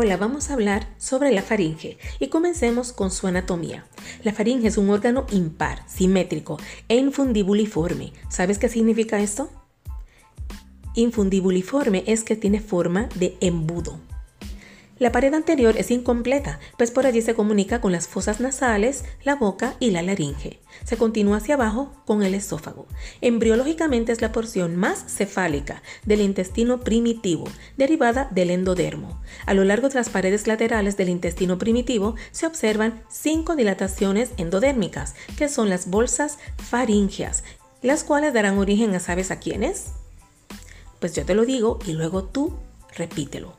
Hola, vamos a hablar sobre la faringe y comencemos con su anatomía. La faringe es un órgano impar, simétrico e infundibuliforme. ¿Sabes qué significa esto? Infundibuliforme es que tiene forma de embudo. La pared anterior es incompleta, pues por allí se comunica con las fosas nasales, la boca y la laringe. Se continúa hacia abajo con el esófago. Embriológicamente es la porción más cefálica del intestino primitivo, derivada del endodermo. A lo largo de las paredes laterales del intestino primitivo se observan cinco dilataciones endodérmicas, que son las bolsas faringeas, las cuales darán origen a sabes a quiénes. Pues yo te lo digo y luego tú repítelo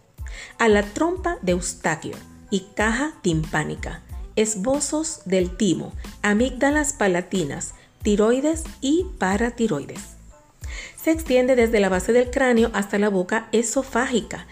a la trompa de Eustaquio y caja timpánica, esbozos del timo, amígdalas palatinas, tiroides y paratiroides. Se extiende desde la base del cráneo hasta la boca esofágica.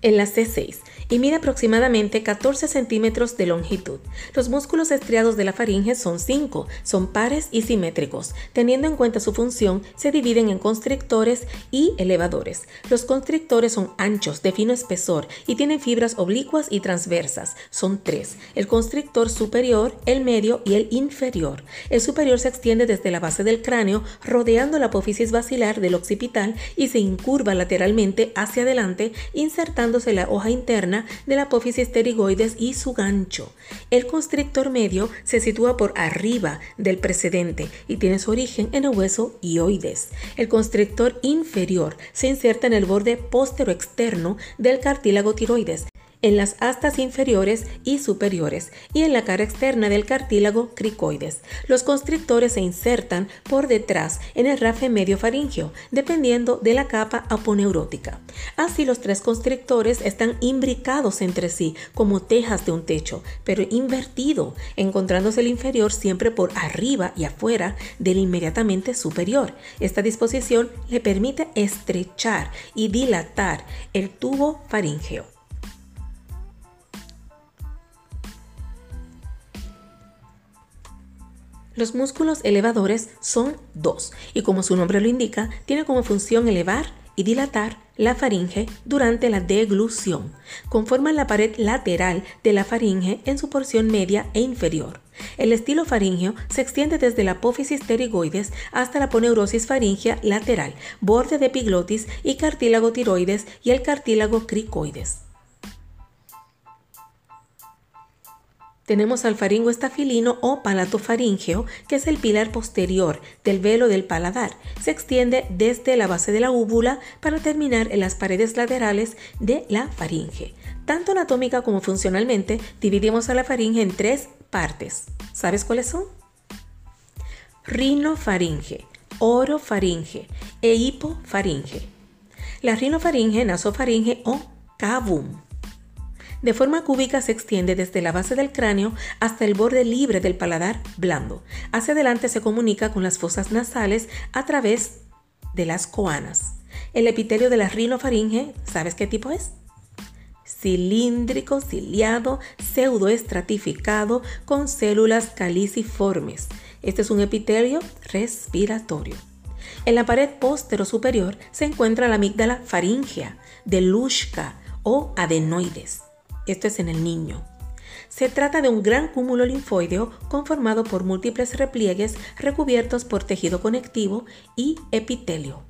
En la C6 y mide aproximadamente 14 centímetros de longitud. Los músculos estriados de la faringe son 5, son pares y simétricos. Teniendo en cuenta su función, se dividen en constrictores y elevadores. Los constrictores son anchos, de fino espesor y tienen fibras oblicuas y transversas. Son tres, el constrictor superior, el medio y el inferior. El superior se extiende desde la base del cráneo, rodeando la apófisis basilar del occipital y se incurva lateralmente hacia adelante, insertándose la hoja interna de la apófisis pterigoides y su gancho. El constrictor medio se sitúa por arriba del precedente y tiene su origen en el hueso ioides. El constrictor inferior se inserta en el borde postero externo del cartílago tiroides en las astas inferiores y superiores y en la cara externa del cartílago cricoides. Los constrictores se insertan por detrás en el rafe medio faringeo, dependiendo de la capa aponeurótica. Así los tres constrictores están imbricados entre sí como tejas de un techo, pero invertido, encontrándose el inferior siempre por arriba y afuera del inmediatamente superior. Esta disposición le permite estrechar y dilatar el tubo faríngeo. Los músculos elevadores son dos y como su nombre lo indica, tiene como función elevar y dilatar la faringe durante la deglución. Conforman la pared lateral de la faringe en su porción media e inferior. El estilo faringeo se extiende desde la apófisis pterigoides hasta la poneurosis faringea lateral, borde de epiglotis y cartílago tiroides y el cartílago cricoides. Tenemos al faringo estafilino o palato faríngeo, que es el pilar posterior del velo del paladar. Se extiende desde la base de la úvula para terminar en las paredes laterales de la faringe. Tanto anatómica como funcionalmente, dividimos a la faringe en tres partes. ¿Sabes cuáles son? Rinofaringe, orofaringe e hipofaringe. La rinofaringe, nasofaringe o cavum de forma cúbica se extiende desde la base del cráneo hasta el borde libre del paladar blando. Hacia adelante se comunica con las fosas nasales a través de las coanas. El epitelio de la rinofaringe, ¿sabes qué tipo es? Cilíndrico, ciliado, pseudoestratificado con células caliciformes. Este es un epitelio respiratorio. En la pared póstero superior se encuentra la amígdala faríngea de Lushka o adenoides. Esto es en el niño. Se trata de un gran cúmulo linfoideo conformado por múltiples repliegues recubiertos por tejido conectivo y epitelio.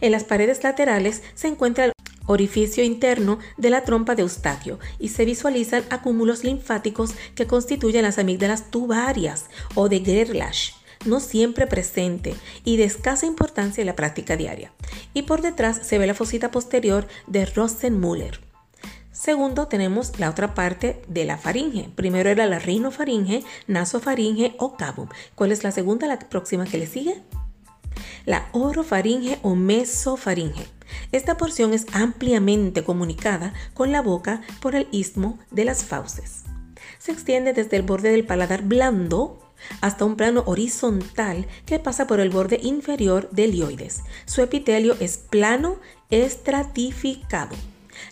En las paredes laterales se encuentra el orificio interno de la trompa de Eustaquio y se visualizan acúmulos linfáticos que constituyen las amígdalas tubarias o de Gerlach no siempre presente y de escasa importancia en la práctica diaria. Y por detrás se ve la fosita posterior de Rosenmüller. Segundo, tenemos la otra parte de la faringe. Primero era la rinofaringe, nasofaringe o cavum. ¿Cuál es la segunda, la próxima que le sigue? la orofaringe o mesofaringe. Esta porción es ampliamente comunicada con la boca por el istmo de las fauces. Se extiende desde el borde del paladar blando hasta un plano horizontal que pasa por el borde inferior del ioides. Su epitelio es plano estratificado.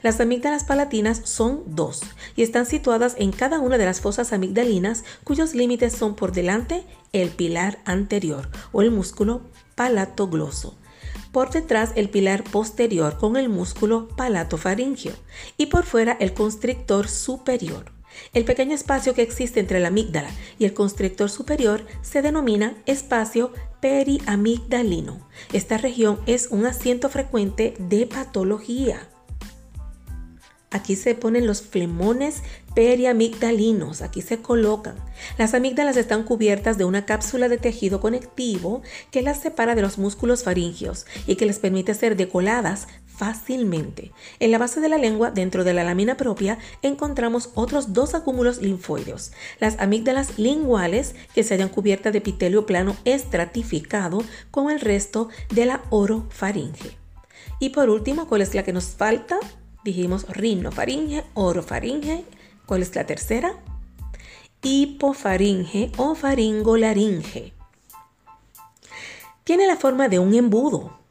Las amígdalas palatinas son dos y están situadas en cada una de las fosas amigdalinas cuyos límites son por delante el pilar anterior o el músculo palatogloso. Por detrás el pilar posterior con el músculo palatofaringio y por fuera el constrictor superior. El pequeño espacio que existe entre la amígdala y el constrictor superior se denomina espacio periamigdalino. Esta región es un asiento frecuente de patología. Aquí se ponen los flemones periamigdalinos, aquí se colocan. Las amígdalas están cubiertas de una cápsula de tejido conectivo que las separa de los músculos faringios y que les permite ser decoladas fácilmente. En la base de la lengua, dentro de la lámina propia, encontramos otros dos acúmulos linfoideos. Las amígdalas linguales que se hallan cubiertas de epitelio plano estratificado con el resto de la orofaringe. Y por último, ¿cuál es la que nos falta? Dijimos rinofaringe, orofaringe. ¿Cuál es la tercera? Hipofaringe o faringolaringe. Tiene la forma de un embudo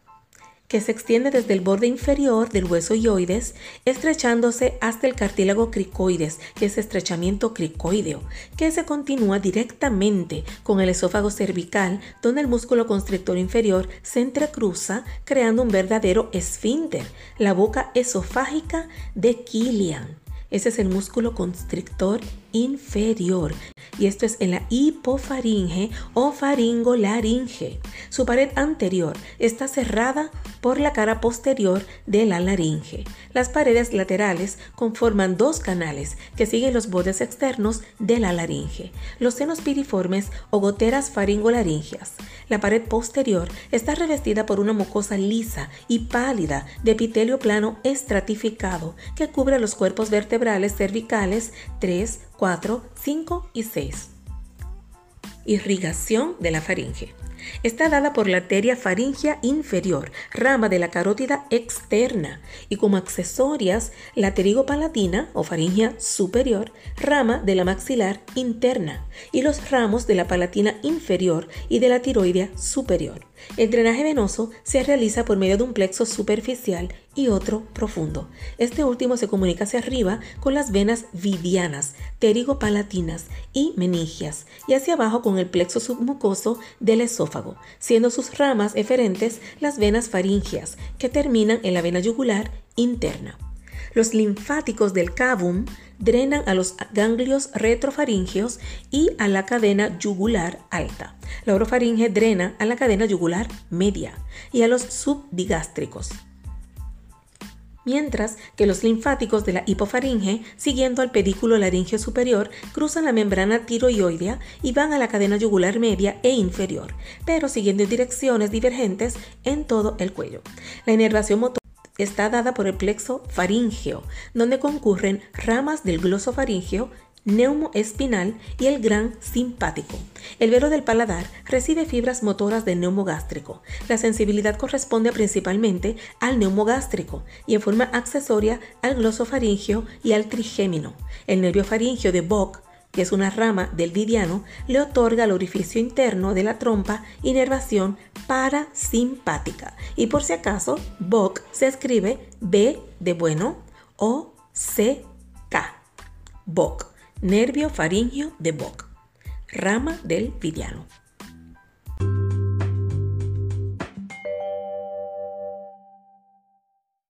que se extiende desde el borde inferior del hueso ioides, estrechándose hasta el cartílago cricoides, que es estrechamiento cricoideo, que se continúa directamente con el esófago cervical, donde el músculo constrictor inferior se entrecruza, creando un verdadero esfínter, la boca esofágica de Killian. Ese es el músculo constrictor inferior y esto es en la hipofaringe o faringolaringe. Su pared anterior está cerrada por la cara posterior de la laringe. Las paredes laterales conforman dos canales que siguen los bordes externos de la laringe, los senos piriformes o goteras faringolaringeas. La pared posterior está revestida por una mucosa lisa y pálida de epitelio plano estratificado que cubre los cuerpos vertebrales cervicales 3, 4, 5 y 6. Irrigación de la faringe. Está dada por la arteria faringea inferior, rama de la carótida externa, y como accesorias la pterigopalatina o faringea superior, rama de la maxilar interna, y los ramos de la palatina inferior y de la tiroidea superior. El drenaje venoso se realiza por medio de un plexo superficial y otro profundo. Este último se comunica hacia arriba con las venas vidianas, pterigopalatinas y meningias, y hacia abajo con el plexo submucoso del esófago, siendo sus ramas eferentes las venas faringeas, que terminan en la vena yugular interna. Los linfáticos del cavum drenan a los ganglios retrofaringeos y a la cadena yugular alta. La orofaringe drena a la cadena yugular media y a los subdigástricos mientras que los linfáticos de la hipofaringe, siguiendo al pedículo laringeo superior, cruzan la membrana tiroidea y van a la cadena yugular media e inferior, pero siguiendo direcciones divergentes en todo el cuello. La inervación motor está dada por el plexo faríngeo, donde concurren ramas del glosofaríngeo, neumoespinal y el gran simpático. El velo del paladar recibe fibras motoras del neumogástrico. La sensibilidad corresponde principalmente al neumogástrico y en forma accesoria al glosofaríngeo y al trigémino. El nervio faríngeo de Bock que es una rama del vidiano, le otorga al orificio interno de la trompa inervación parasimpática. Y por si acaso, BOC se escribe B de bueno o C K. nervio faringio de BOC, rama del vidiano.